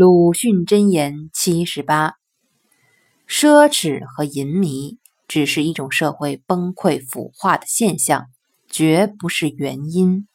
鲁迅箴言七十八奢侈和淫靡只是一种社会崩溃腐化的现象绝不是原因。